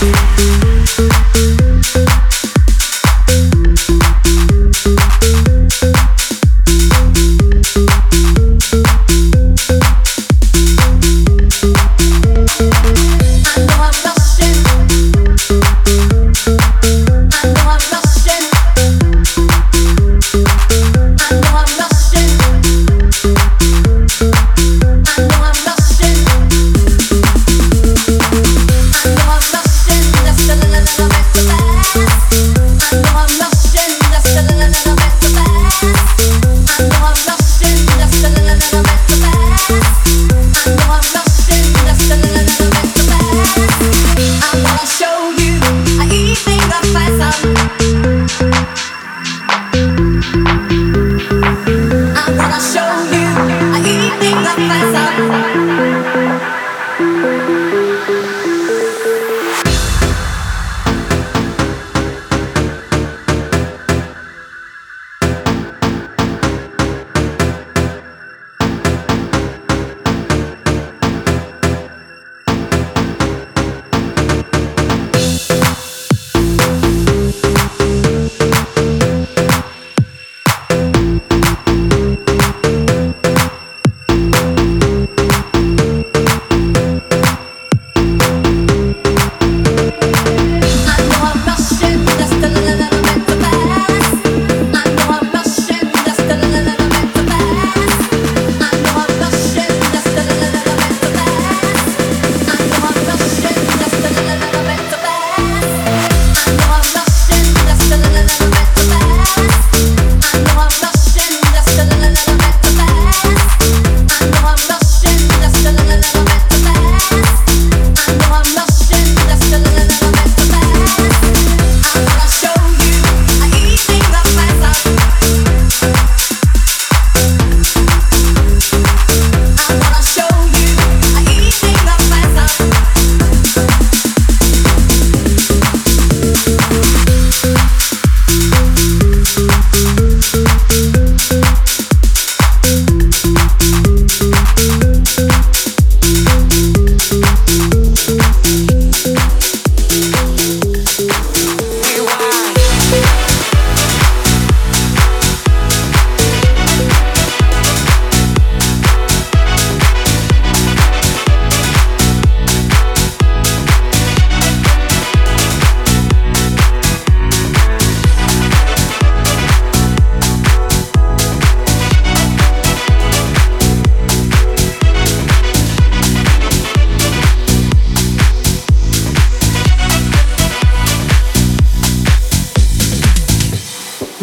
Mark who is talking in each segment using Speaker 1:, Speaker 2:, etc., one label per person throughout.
Speaker 1: Thank you.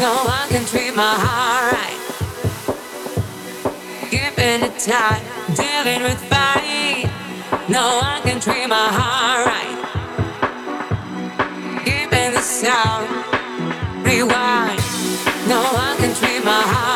Speaker 1: No one can treat my heart right. Giving it time, dealing with fight. No one can treat my heart right. Keeping the sound, rewind. No one can treat my heart.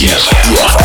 Speaker 1: Yes. yes.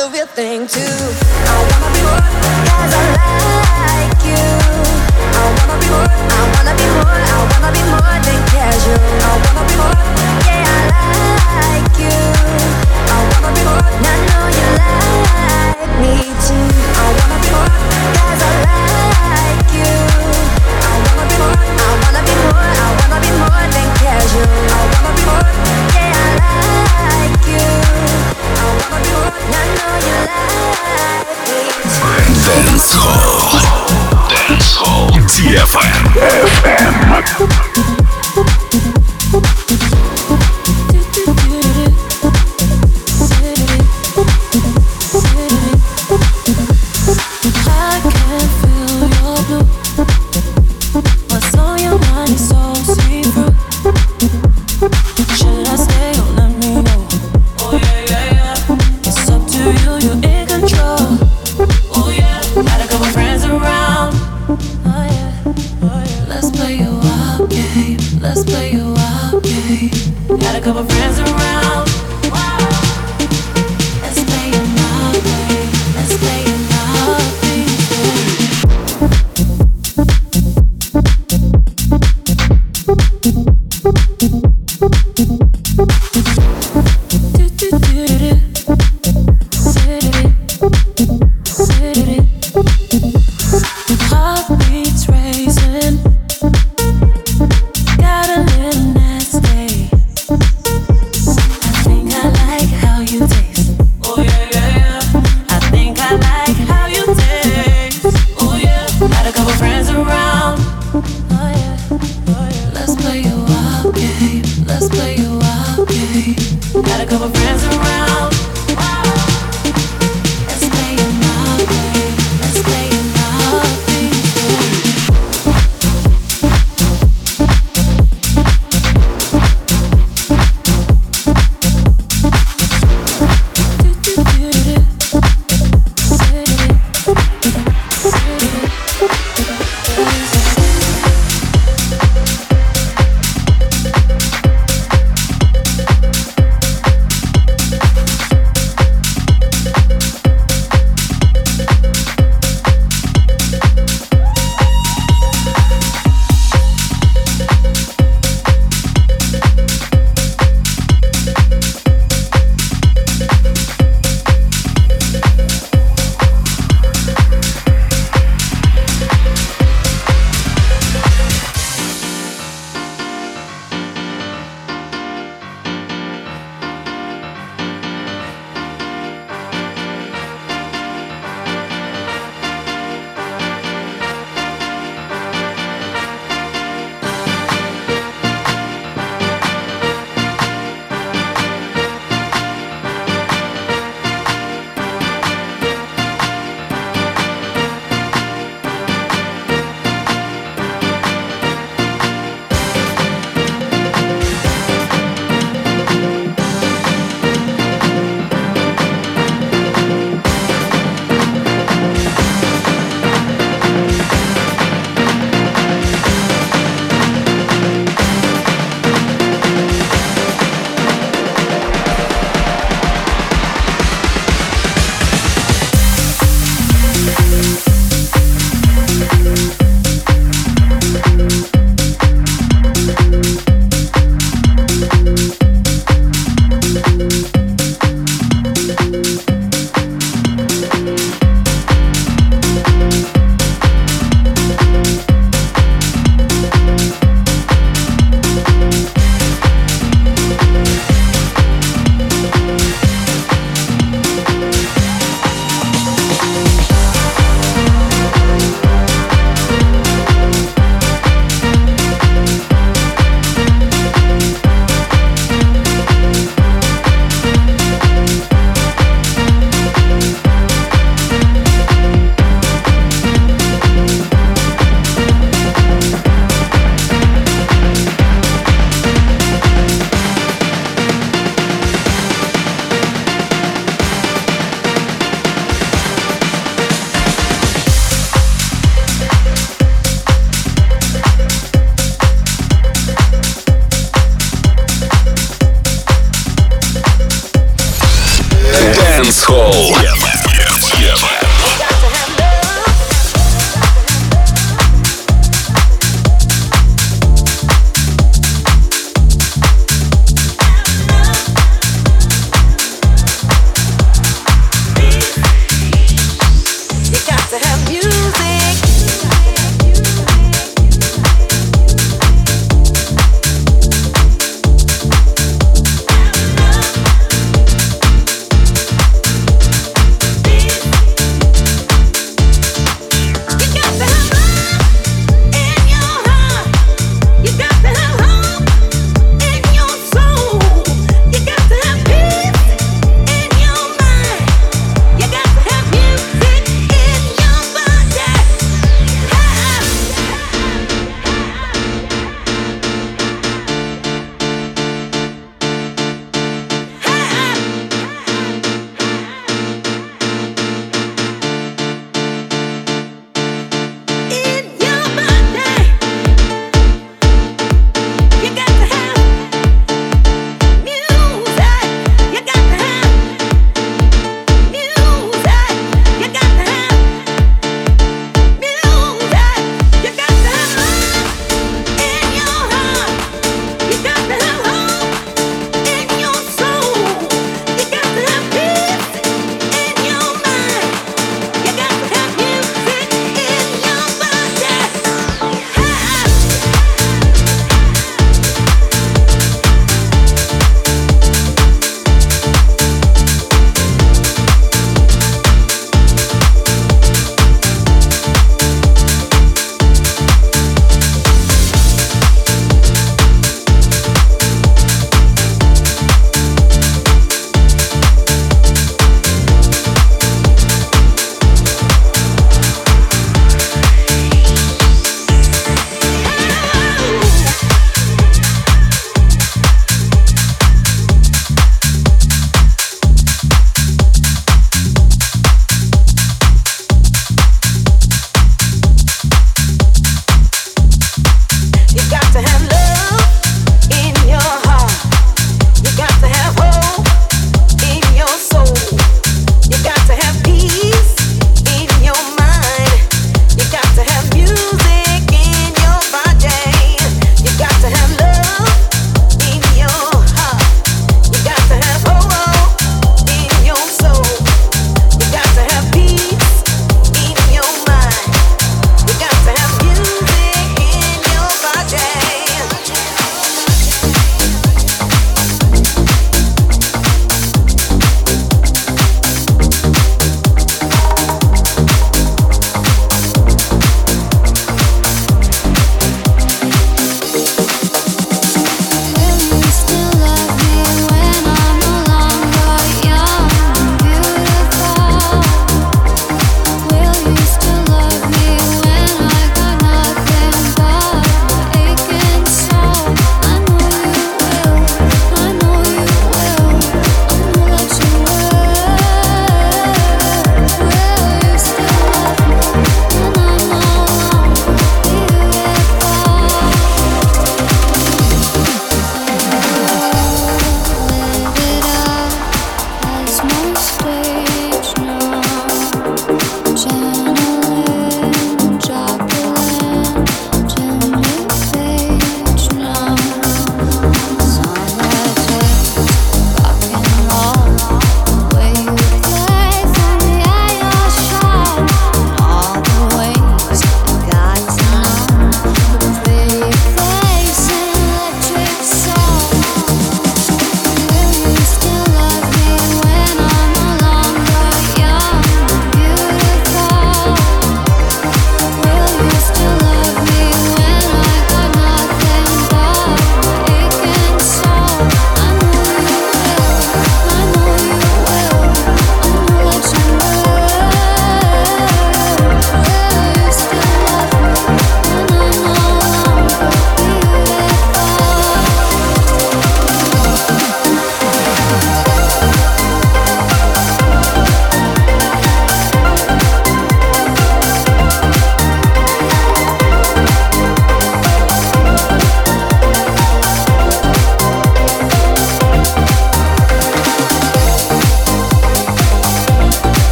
Speaker 1: do your thing too.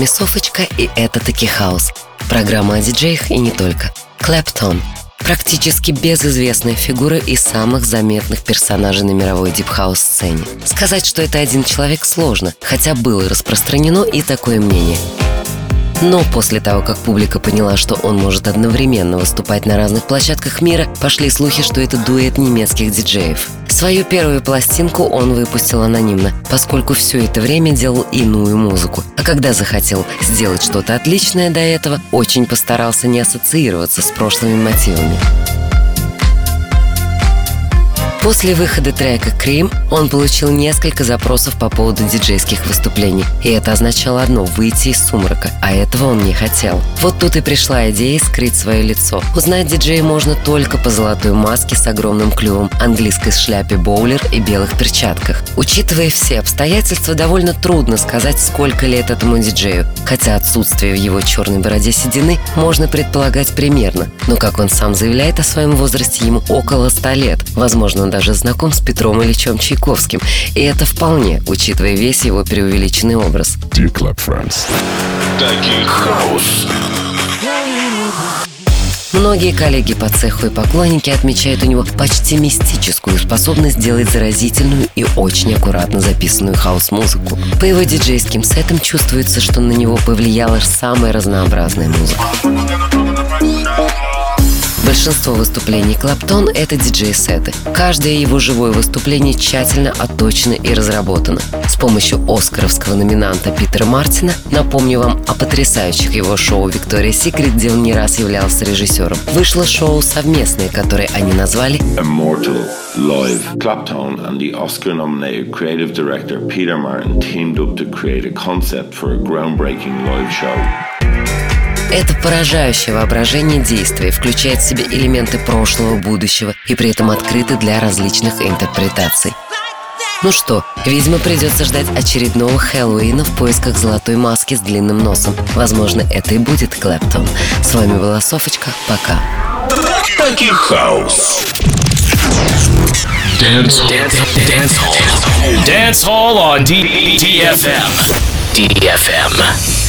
Speaker 2: Вами Софочка и это Таки Хаус. Программа о диджеях и не только. Клэптон. Практически безызвестная фигура и самых заметных персонажей на мировой дипхаус-сцене. Сказать, что это один человек сложно, хотя было распространено и такое мнение. Но после того, как публика поняла, что он может одновременно выступать на разных площадках мира, пошли слухи, что это дуэт немецких диджеев. Свою первую пластинку он выпустил анонимно, поскольку все это время делал иную музыку. А когда захотел сделать что-то отличное до этого, очень постарался не ассоциироваться с прошлыми мотивами. После выхода трека «Крим» он получил несколько запросов по поводу диджейских выступлений. И это означало одно – выйти из сумрака. А этого он не хотел. Вот тут и пришла идея скрыть свое лицо. Узнать диджея можно только по золотой маске с огромным клювом, английской шляпе боулер и белых перчатках. Учитывая все обстоятельства, довольно трудно сказать, сколько лет этому диджею. Хотя отсутствие в его черной бороде седины можно предполагать примерно. Но, как он сам заявляет о своем возрасте, ему около 100 лет. Возможно, он даже знаком с Петром Ильичем Чайковским. И это вполне, учитывая весь его преувеличенный образ.
Speaker 3: Dear Club Friends. Tech house.
Speaker 2: Многие коллеги по цеху и поклонники отмечают у него почти мистическую способность делать заразительную и очень аккуратно записанную хаус-музыку. По его диджейским сетам чувствуется, что на него повлияла самая разнообразная музыка. Большинство выступлений Claptone — это диджей-сеты. Каждое его живое выступление тщательно отточено и разработано. С помощью оскаровского номинанта Питера Мартина напомню вам о потрясающих его шоу «Виктория Секрет», где он не раз являлся режиссером. Вышло шоу совместное, которое они назвали
Speaker 4: Immortal Live. Clapton and the Oscar nominated creative director Peter Martin teamed up to create a concept for a groundbreaking live show.
Speaker 2: Это поражающее воображение действия, включает в себя элементы прошлого, будущего и при этом открыты для различных интерпретаций. Ну что, видимо, придется ждать очередного Хэллоуина в поисках золотой маски с длинным носом. Возможно, это и будет Клэптон. С вами была Софочка. Пока.
Speaker 3: Таки хаус.
Speaker 5: Dance,
Speaker 6: Dance, dance hall. Dance hall on DFM. DFM.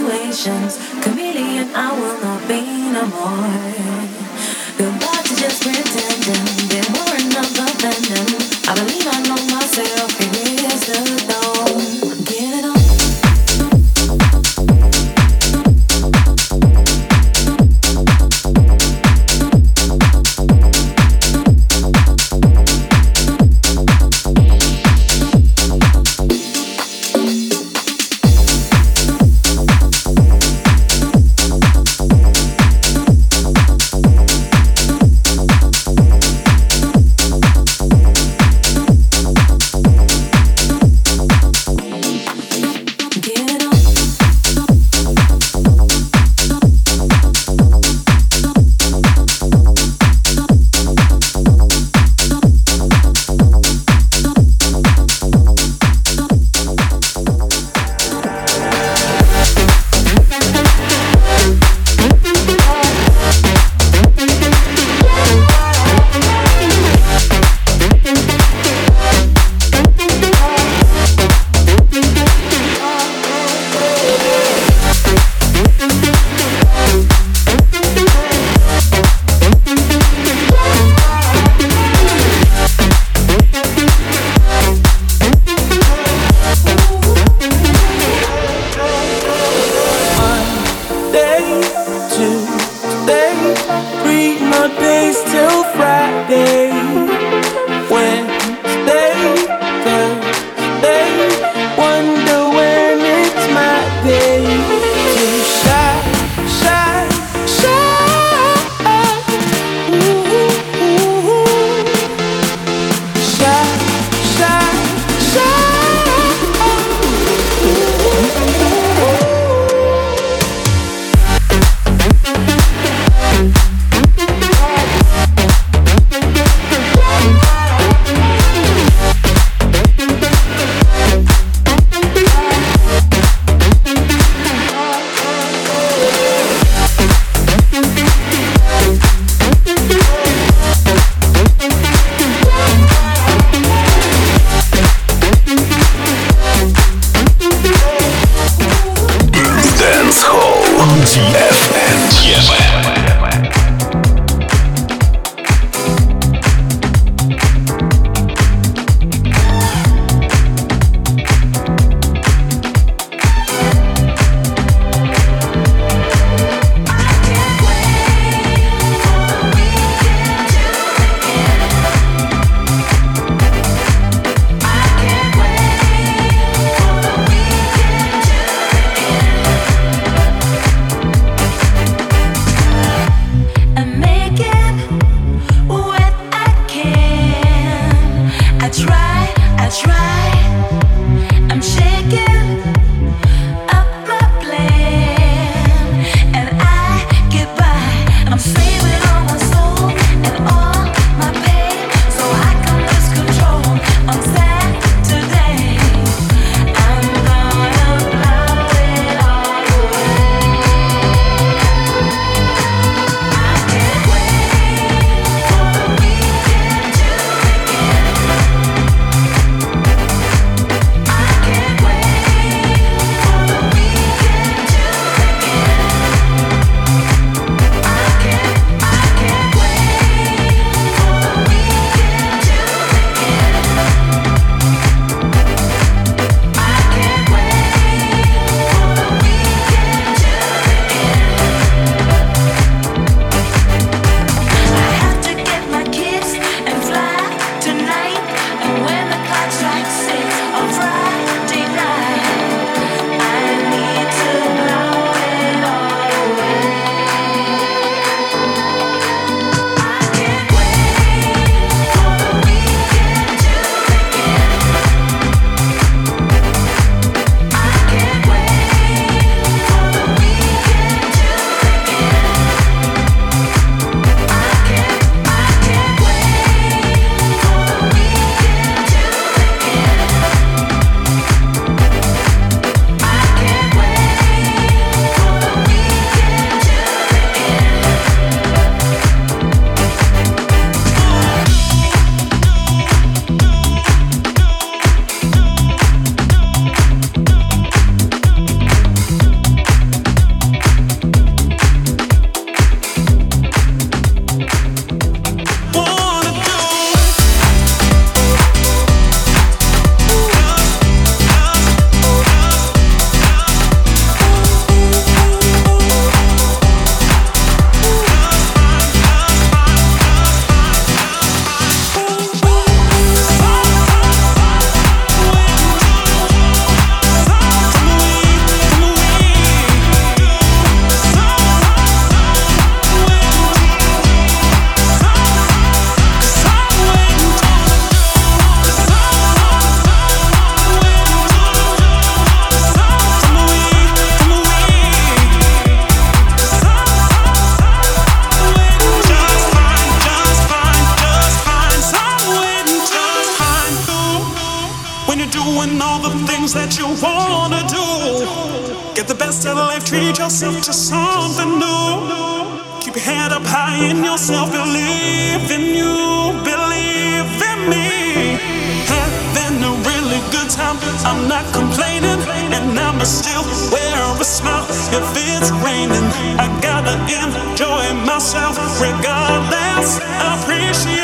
Speaker 7: situations. Chameleon, I will not be no more. Goodbye to just pretending. There were enough offending. I believe I know
Speaker 8: myself. not complaining, and I'ma still wear a smile if it's raining. I gotta enjoy myself regardless. I appreciate.